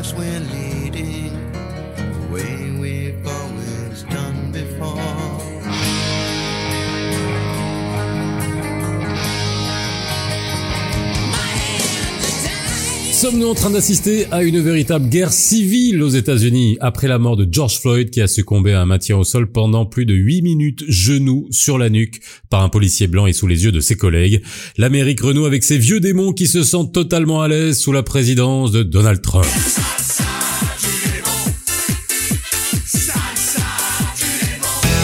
lives we're leading, the way we've always done before. Sommes-nous en train d'assister à une véritable guerre civile aux États-Unis après la mort de George Floyd qui a succombé à un maintien au sol pendant plus de 8 minutes genoux sur la nuque par un policier blanc et sous les yeux de ses collègues? L'Amérique renoue avec ses vieux démons qui se sentent totalement à l'aise sous la présidence de Donald Trump.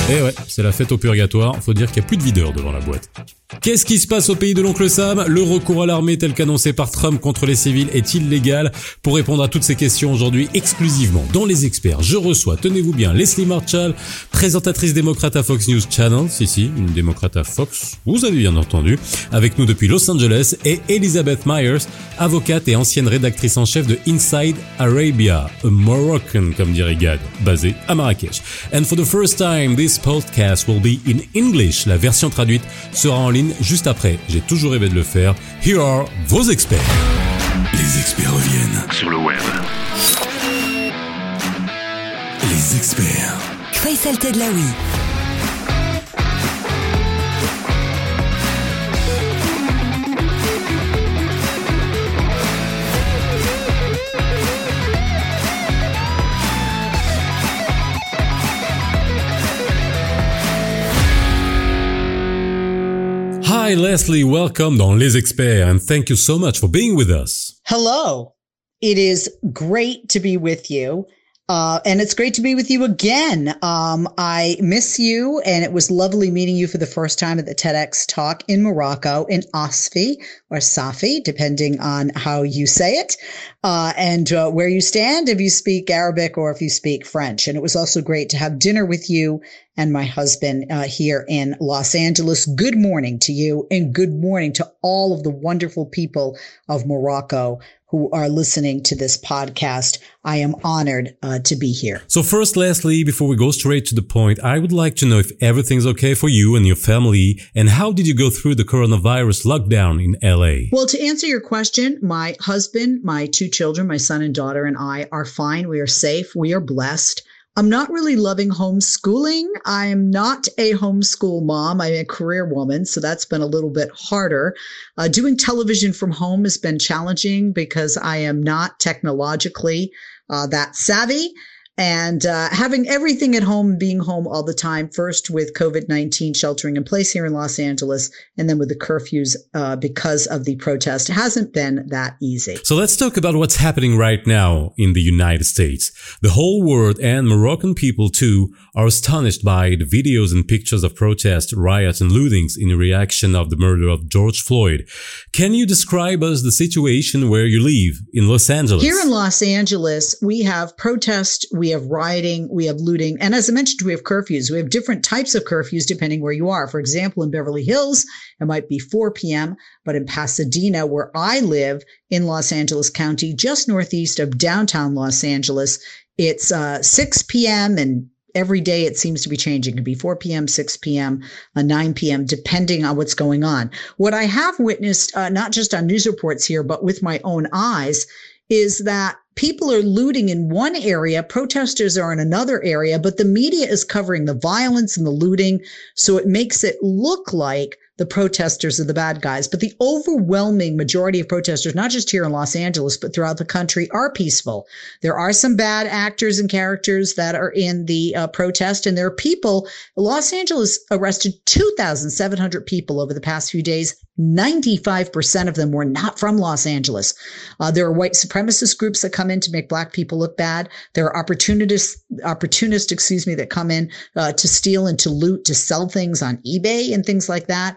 Et Eh ouais, c'est la fête au purgatoire, faut dire qu'il y a plus de videurs devant la boîte. Qu'est-ce qui se passe au pays de l'oncle Sam? Le recours à l'armée tel qu'annoncé par Trump contre les civils est-il légal Pour répondre à toutes ces questions aujourd'hui exclusivement dans Les Experts, je reçois, tenez-vous bien, Leslie Marshall, présentatrice démocrate à Fox News Channel, si si, une démocrate à Fox, vous avez bien entendu, avec nous depuis Los Angeles, et Elizabeth Myers, avocate et ancienne rédactrice en chef de Inside Arabia, a Moroccan comme dirait Gad, basé à Marrakech. And for the first time, this podcast will be in English. La version traduite sera en ligne juste après. J'ai toujours rêvé de le faire. Here are vos experts. Les experts reviennent sur le web. Les experts. Faisal Tedlaoui. Hi Leslie, welcome on Les Experts and thank you so much for being with us. Hello. It is great to be with you. Uh, and it's great to be with you again. Um, I miss you, and it was lovely meeting you for the first time at the TEDx talk in Morocco, in Asfi or Safi, depending on how you say it, uh, and uh, where you stand, if you speak Arabic or if you speak French. And it was also great to have dinner with you and my husband uh, here in Los Angeles. Good morning to you, and good morning to all of the wonderful people of Morocco who are listening to this podcast. I am honored uh, to be here. So first, Leslie, before we go straight to the point, I would like to know if everything's okay for you and your family, and how did you go through the coronavirus lockdown in LA? Well, to answer your question, my husband, my two children, my son and daughter, and I are fine. We are safe. We are blessed. I'm not really loving homeschooling. I am not a homeschool mom. I'm a career woman, so that's been a little bit harder. Uh, doing television from home has been challenging because I am not technologically uh, that savvy. And uh, having everything at home, being home all the time, first with COVID 19 sheltering in place here in Los Angeles, and then with the curfews uh, because of the protest, hasn't been that easy. So let's talk about what's happening right now in the United States. The whole world and Moroccan people too are astonished by the videos and pictures of protests, riots, and lootings in reaction of the murder of George Floyd. Can you describe us the situation where you live in Los Angeles? Here in Los Angeles, we have protest, we have rioting, we have looting, and as I mentioned, we have curfews. We have different types of curfews depending where you are. For example, in Beverly Hills, it might be 4 p.m., but in Pasadena, where I live in Los Angeles County, just northeast of downtown Los Angeles, it's uh, 6 p.m. and every day it seems to be changing. It could be 4 p.m., 6 p.m., uh, 9 p.m., depending on what's going on. What I have witnessed, uh, not just on news reports here, but with my own eyes, is that people are looting in one area, protesters are in another area, but the media is covering the violence and the looting. So it makes it look like the protesters are the bad guys. But the overwhelming majority of protesters, not just here in Los Angeles, but throughout the country, are peaceful. There are some bad actors and characters that are in the uh, protest, and there are people. Los Angeles arrested 2,700 people over the past few days. 95% of them were not from Los Angeles. Uh, there are white supremacist groups that come in to make black people look bad. There are opportunists, opportunists, excuse me, that come in uh, to steal and to loot, to sell things on eBay and things like that.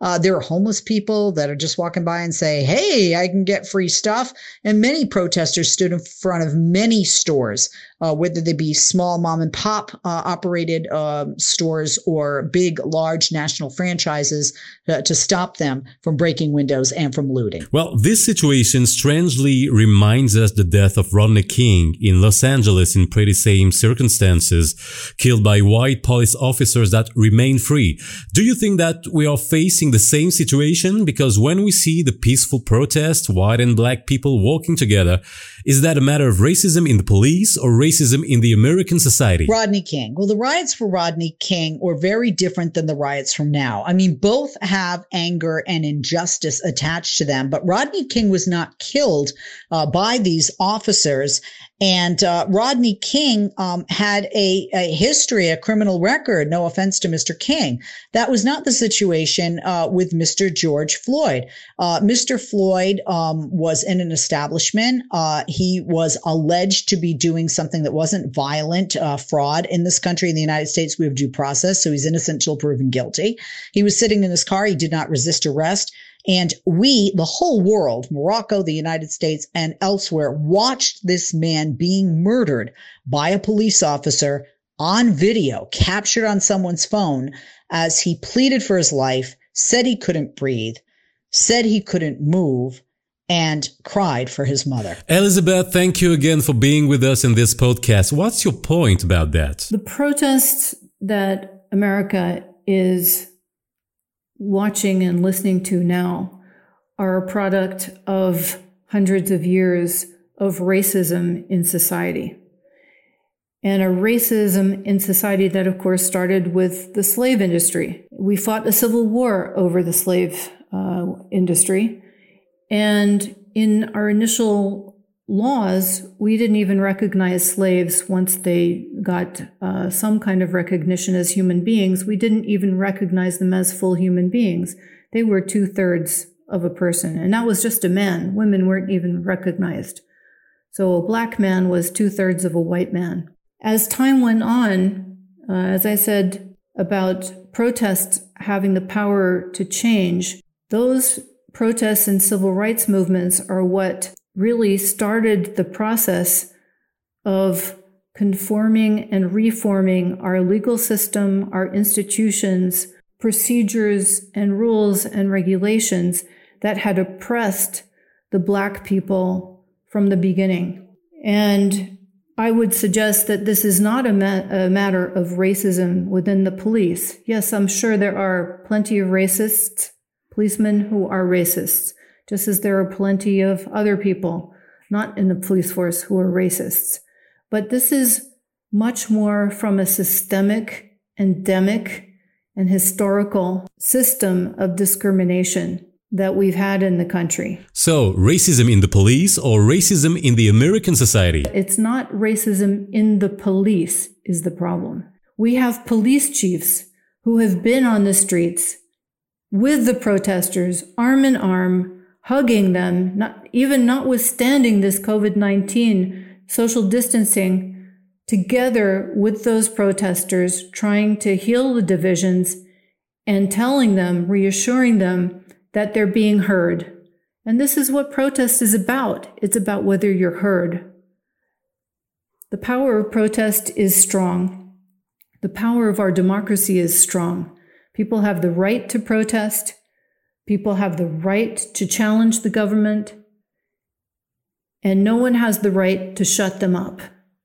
Uh, there are homeless people that are just walking by and say, Hey, I can get free stuff. And many protesters stood in front of many stores uh, whether they be small mom and pop uh, operated um, stores or big, large national franchises uh, to stop them from breaking windows and from looting. Well, this situation strangely reminds us the death of Rodney King in Los Angeles in pretty same circumstances, killed by white police officers that remain free. Do you think that we are facing the same situation? Because when we see the peaceful protest, white and black people walking together, is that a matter of racism in the police or racism in the American society? Rodney King. Well, the riots for Rodney King were very different than the riots from now. I mean, both have anger and injustice attached to them, but Rodney King was not killed uh, by these officers. And uh, Rodney King um, had a, a, history, a criminal record. No offense to Mr. King. That was not the situation uh, with Mr. George Floyd. Uh, Mr. Floyd um, was in an establishment. Uh, he was alleged to be doing something that wasn't violent uh, fraud. In this country, in the United States, we have due process, so he's innocent until proven guilty. He was sitting in his car. He did not resist arrest. And we, the whole world, Morocco, the United States, and elsewhere, watched this man being murdered by a police officer on video, captured on someone's phone as he pleaded for his life, said he couldn't breathe, said he couldn't move, and cried for his mother. Elizabeth, thank you again for being with us in this podcast. What's your point about that? The protests that America is watching and listening to now are a product of hundreds of years of racism in society. And a racism in society that, of course, started with the slave industry. We fought a civil war over the slave uh, industry. And in our initial laws, we didn't even recognize slaves once they got uh, some kind of recognition as human beings. We didn't even recognize them as full human beings. They were two thirds of a person, and that was just a man. Women weren't even recognized. So a black man was two thirds of a white man. As time went on, uh, as I said about protests having the power to change, those protests and civil rights movements are what really started the process of conforming and reforming our legal system, our institutions, procedures, and rules and regulations that had oppressed the Black people from the beginning. And I would suggest that this is not a, ma- a, matter of racism within the police. Yes, I'm sure there are plenty of racists, policemen who are racists just as there are plenty of other people not in the police force who are racists. But this is much more from a systemic, endemic, and historical system of discrimination that we've had in the country. So, racism in the police or racism in the American society? It's not racism in the police is the problem. We have police chiefs who have been on the streets with the protesters, arm in arm, hugging them, not, even notwithstanding this COVID 19 social distancing, together with those protesters, trying to heal the divisions and telling them, reassuring them that they're being heard. And this is what protest is about it's about whether you're heard. The power of protest is strong. The power of our democracy is strong. People have the right to protest. People have the right to challenge the government, and no one has the right to shut them up.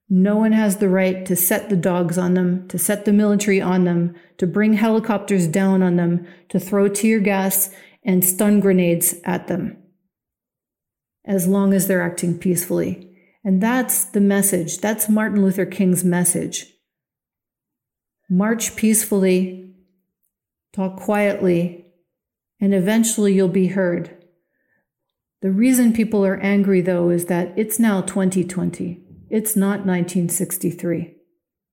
No one has the right to set the dogs on them, to set the military on them, to bring helicopters down on them, to throw tear gas and stun grenades at them, as long as they're acting peacefully. And that's the message. That's Martin Luther King's message. March peacefully, talk quietly, and eventually you'll be heard. The reason people are angry, though, is that it's now 2020. It's not 1963.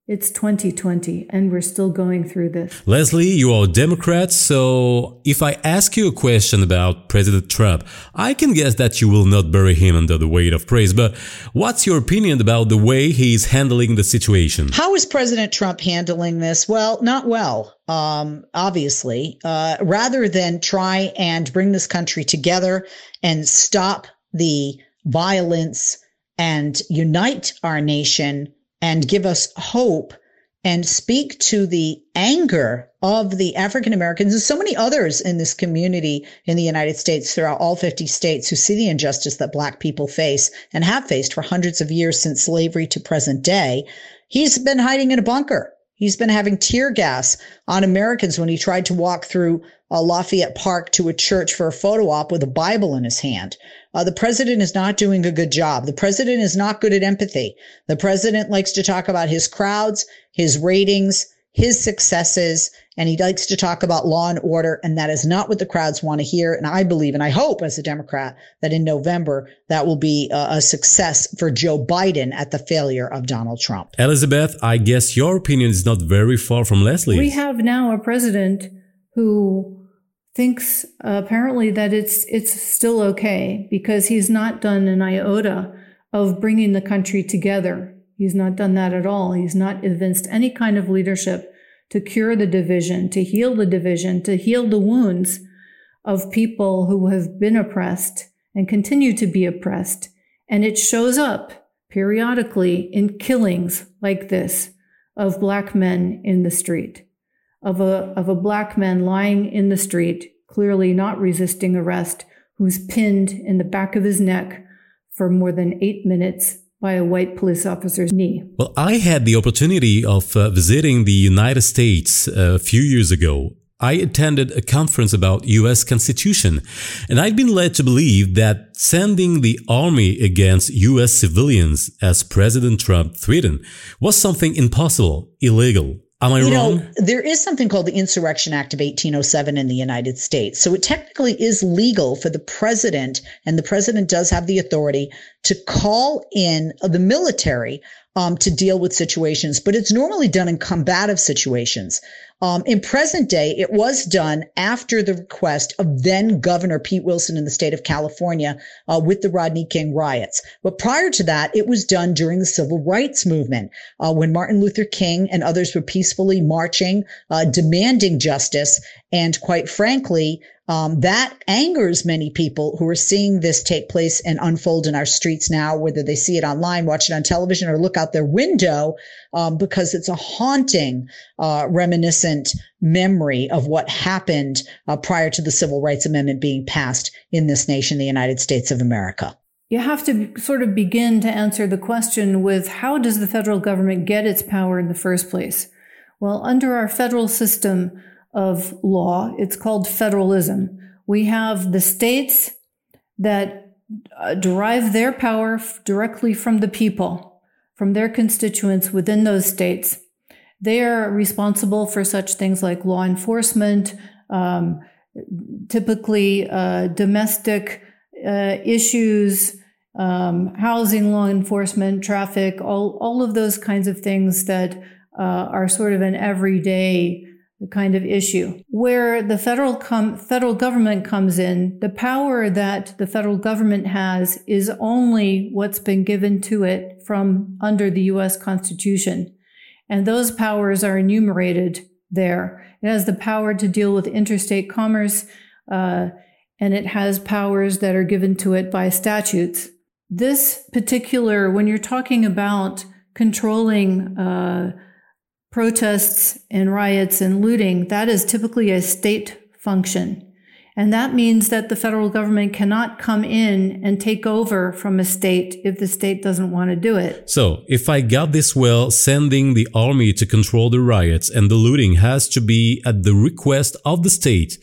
It's 2020 and we're still going through this. Leslie, you are a Democrat, so if I ask you a question about President Trump, I can guess that you will not bury him under the weight of praise, but what's your opinion about the way he's handling the situation? How is President Trump handling this? Well, not well. Um, obviously, uh, rather than try and bring this country together and stop the violence and unite our nation and give us hope and speak to the anger of the African Americans and so many others in this community in the United States throughout all 50 states who see the injustice that black people face and have faced for hundreds of years since slavery to present day. He's been hiding in a bunker. He's been having tear gas on Americans when he tried to walk through uh, Lafayette Park to a church for a photo op with a Bible in his hand. Uh, the president is not doing a good job. The president is not good at empathy. The president likes to talk about his crowds, his ratings, his successes, and he likes to talk about law and order. And that is not what the crowds want to hear. And I believe, and I hope as a Democrat, that in November, that will be a, a success for Joe Biden at the failure of Donald Trump. Elizabeth, I guess your opinion is not very far from leslie We have now a president who thinks uh, apparently that it's it's still okay because he's not done an iota of bringing the country together. He's not done that at all. He's not evinced any kind of leadership to cure the division, to heal the division, to heal the wounds of people who have been oppressed and continue to be oppressed. And it shows up periodically in killings like this of black men in the street of a, of a black man lying in the street, clearly not resisting arrest, who's pinned in the back of his neck for more than eight minutes by a white police officer's knee. Well, I had the opportunity of uh, visiting the United States uh, a few years ago. I attended a conference about US Constitution, and I'd been led to believe that sending the army against US civilians, as President Trump threatened, was something impossible, illegal, Am I you wrong? Know, there is something called the Insurrection Act of 1807 in the United States. So it technically is legal for the president, and the president does have the authority to call in the military um, to deal with situations, but it's normally done in combative situations. Um, in present day, it was done after the request of then Governor Pete Wilson in the state of California uh, with the Rodney King riots. But prior to that, it was done during the civil rights movement uh, when Martin Luther King and others were peacefully marching, uh, demanding justice. And quite frankly, um, that angers many people who are seeing this take place and unfold in our streets now, whether they see it online, watch it on television, or look out their window, um, because it's a haunting, uh, reminiscent memory of what happened uh, prior to the Civil Rights Amendment being passed in this nation, the United States of America. You have to sort of begin to answer the question with how does the federal government get its power in the first place? Well, under our federal system, of law. It's called federalism. We have the states that uh, derive their power directly from the people, from their constituents within those states. They are responsible for such things like law enforcement, um, typically uh, domestic uh, issues, um, housing law enforcement, traffic, all, all of those kinds of things that uh, are sort of an everyday kind of issue. Where the federal com- federal government comes in, the power that the federal government has is only what's been given to it from under the US Constitution. And those powers are enumerated there. It has the power to deal with interstate commerce, uh, and it has powers that are given to it by statutes. This particular, when you're talking about controlling uh, protests and riots and looting, that is typically a state function. And that means that the federal government cannot come in and take over from a state if the state doesn't want to do it. So, if I got this well, sending the army to control the riots and the looting has to be at the request of the state.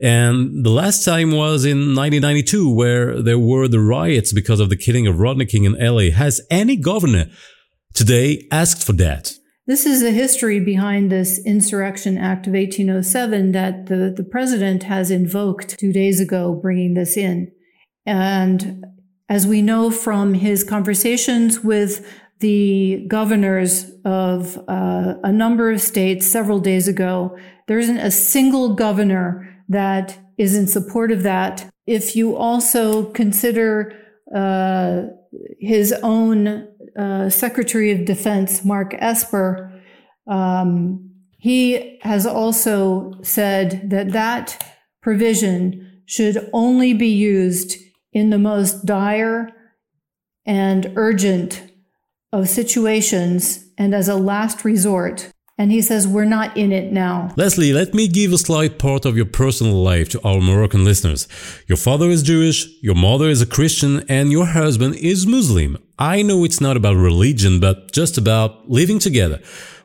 And the last time was in 1992 where there were the riots because of the killing of Rodney King in LA. Has any governor today asked for that? This is the history behind this Insurrection Act of 1807 that the, the president has invoked two days ago, bringing this in. And as we know from his conversations with the governors of uh, a number of states several days ago, there isn't a single governor that is in support of that. If you also consider uh, his own uh, Secretary of Defense, Mark Esper, um, he has also said that that provision should only be used in the most dire and urgent of situations and as a last resort. And he says, We're not in it now. Leslie, let me give a slight part of your personal life to our Moroccan listeners. Your father is Jewish, your mother is a Christian, and your husband is Muslim. I know it's not about religion, but just about living together.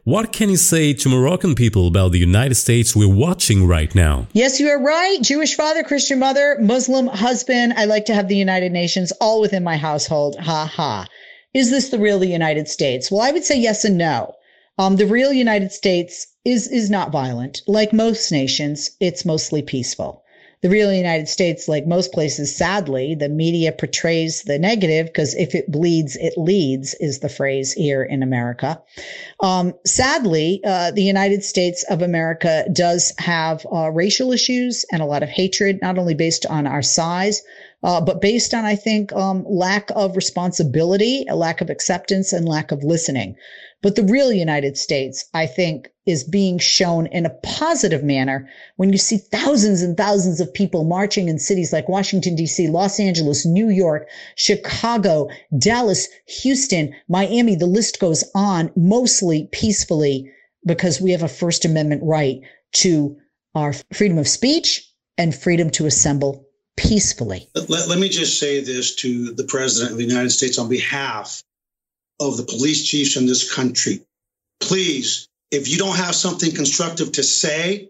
What can you say to Moroccan people about the United States we're watching right now? Yes, you are right. Jewish father, Christian mother, Muslim husband. I like to have the United Nations all within my household. Ha ha. Is this the real the United States? Well, I would say yes and no. Um, the real United States is is not violent. Like most nations, it's mostly peaceful. The real United States, like most places, sadly, the media portrays the negative because if it bleeds, it leads, is the phrase here in America. Um, sadly, uh, the United States of America does have uh, racial issues and a lot of hatred, not only based on our size, uh, but based on, I think, um, lack of responsibility, a lack of acceptance, and lack of listening. But the real United States, I think, is being shown in a positive manner when you see thousands and thousands of people marching in cities like Washington, D.C., Los Angeles, New York, Chicago, Dallas, Houston, Miami. The list goes on mostly peacefully because we have a First Amendment right to our freedom of speech and freedom to assemble peacefully. Let, let me just say this to the President of the United States on behalf of the police chiefs in this country. Please, if you don't have something constructive to say,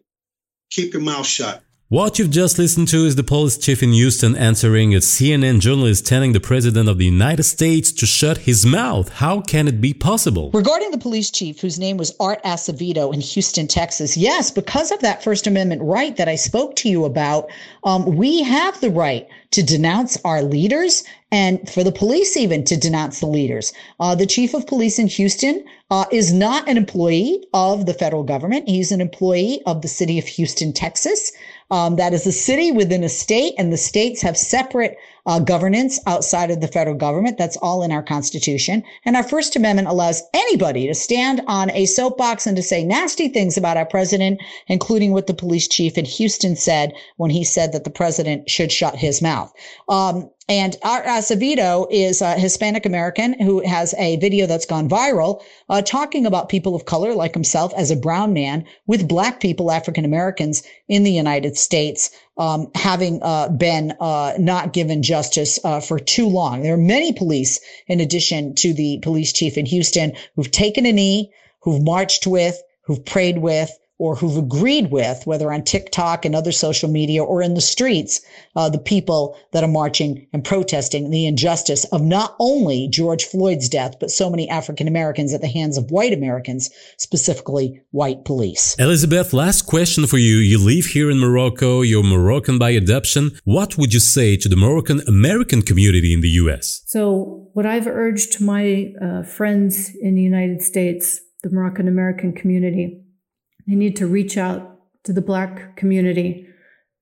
keep your mouth shut. What you've just listened to is the police chief in Houston answering a CNN journalist telling the president of the United States to shut his mouth. How can it be possible? Regarding the police chief, whose name was Art Acevedo in Houston, Texas, yes, because of that First Amendment right that I spoke to you about, um, we have the right to denounce our leaders and for the police even to denounce the leaders. Uh, the chief of police in Houston uh, is not an employee of the federal government. He's an employee of the city of Houston, Texas. Um, that is a city within a state, and the states have separate uh, governance outside of the federal government. That's all in our Constitution. And our First Amendment allows anybody to stand on a soapbox and to say nasty things about our president, including what the police chief in Houston said when he said that the president should shut his mouth. Um, and Art Acevedo is a Hispanic American who has a video that's gone viral uh, talking about people of color like himself as a brown man with black people, African Americans in the United States um, having uh, been uh, not given justice uh, for too long. There are many police, in addition to the police chief in Houston, who've taken a knee, who've marched with, who've prayed with, or who've agreed with, whether on TikTok and other social media or in the streets, uh, the people that are marching and protesting the injustice of not only George Floyd's death, but so many African Americans at the hands of white Americans, specifically white police. Elizabeth, last question for you. You live here in Morocco, you're Moroccan by adoption. What would you say to the Moroccan American community in the US? So, what I've urged my uh, friends in the United States, the Moroccan American community, they need to reach out to the Black community,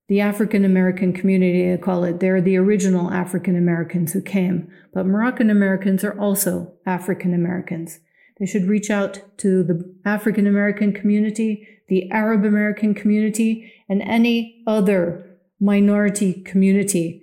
the African American community, I call it. They're the original African Americans who came, but Moroccan Americans are also African Americans. They should reach out to the African American community, the Arab American community, and any other minority community,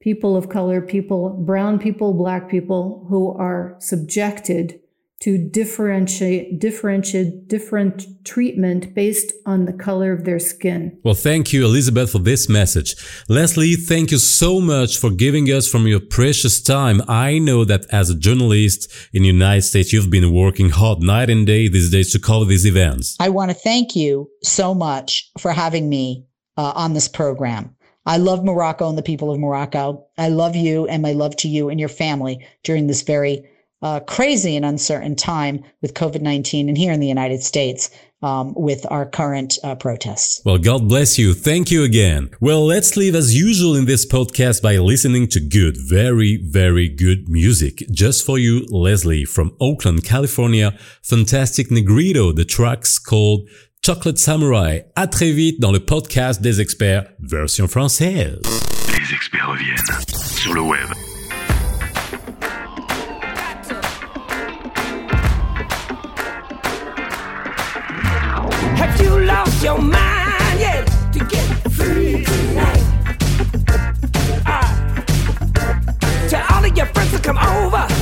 people of color, people, brown people, black people who are subjected to differentiate, differentiate, different treatment based on the color of their skin. Well, thank you, Elizabeth, for this message. Leslie, thank you so much for giving us from your precious time. I know that as a journalist in the United States, you've been working hard night and day these days to cover these events. I want to thank you so much for having me uh, on this program. I love Morocco and the people of Morocco. I love you and my love to you and your family during this very uh, crazy and uncertain time with COVID 19 and here in the United States. Um, with our current uh, protests. Well, God bless you. Thank you again. Well, let's leave as usual in this podcast by listening to good, very, very good music. Just for you, Leslie from Oakland, California. Fantastic Negrito. The track's called Chocolate Samurai. À très vite dans le podcast des experts version française. Les experts reviennent sur le web Your mind yet to get free tonight? Uh, tell all of your friends to come over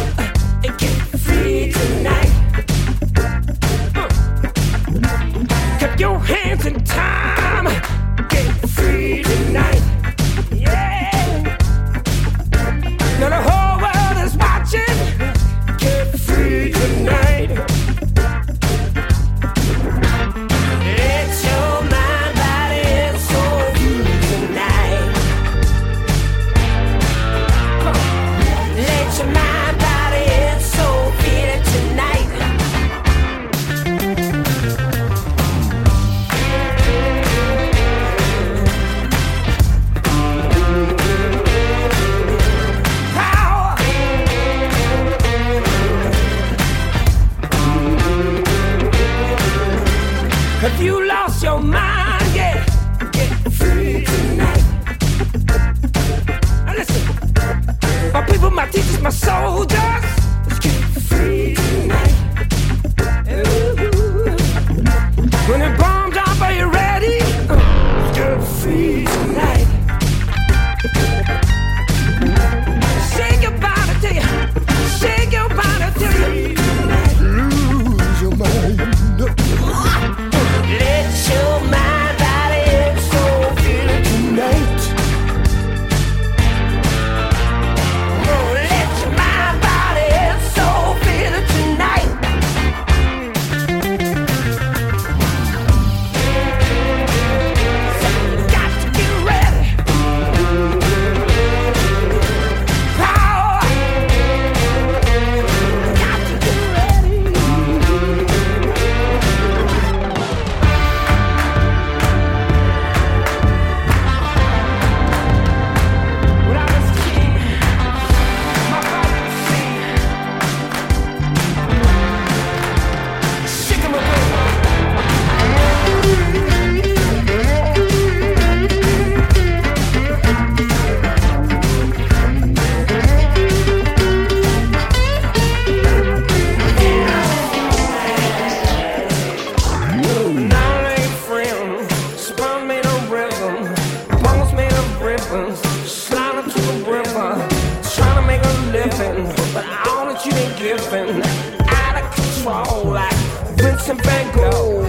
lessons, sliding to the river, trying to make a living, but all that you ain't giving, out of control, like Vincent Van Gogh,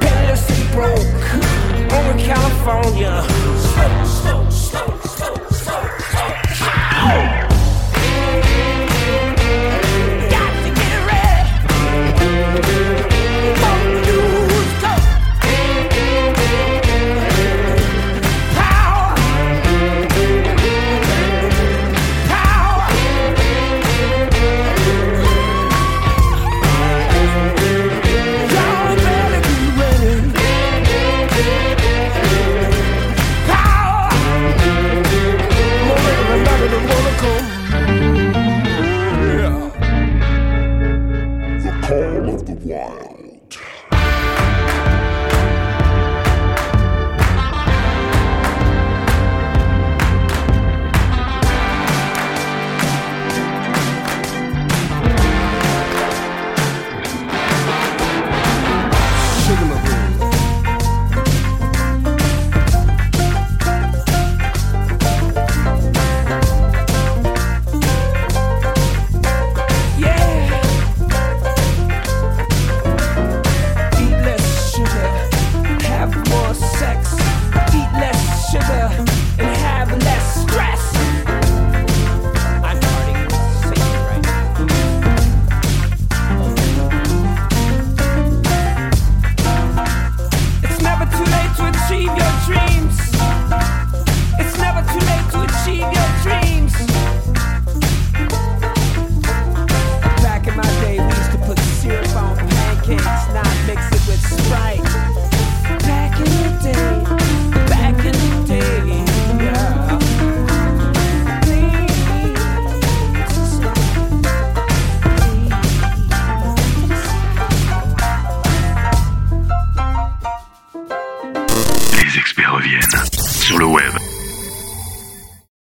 penniless and broke, over California. Of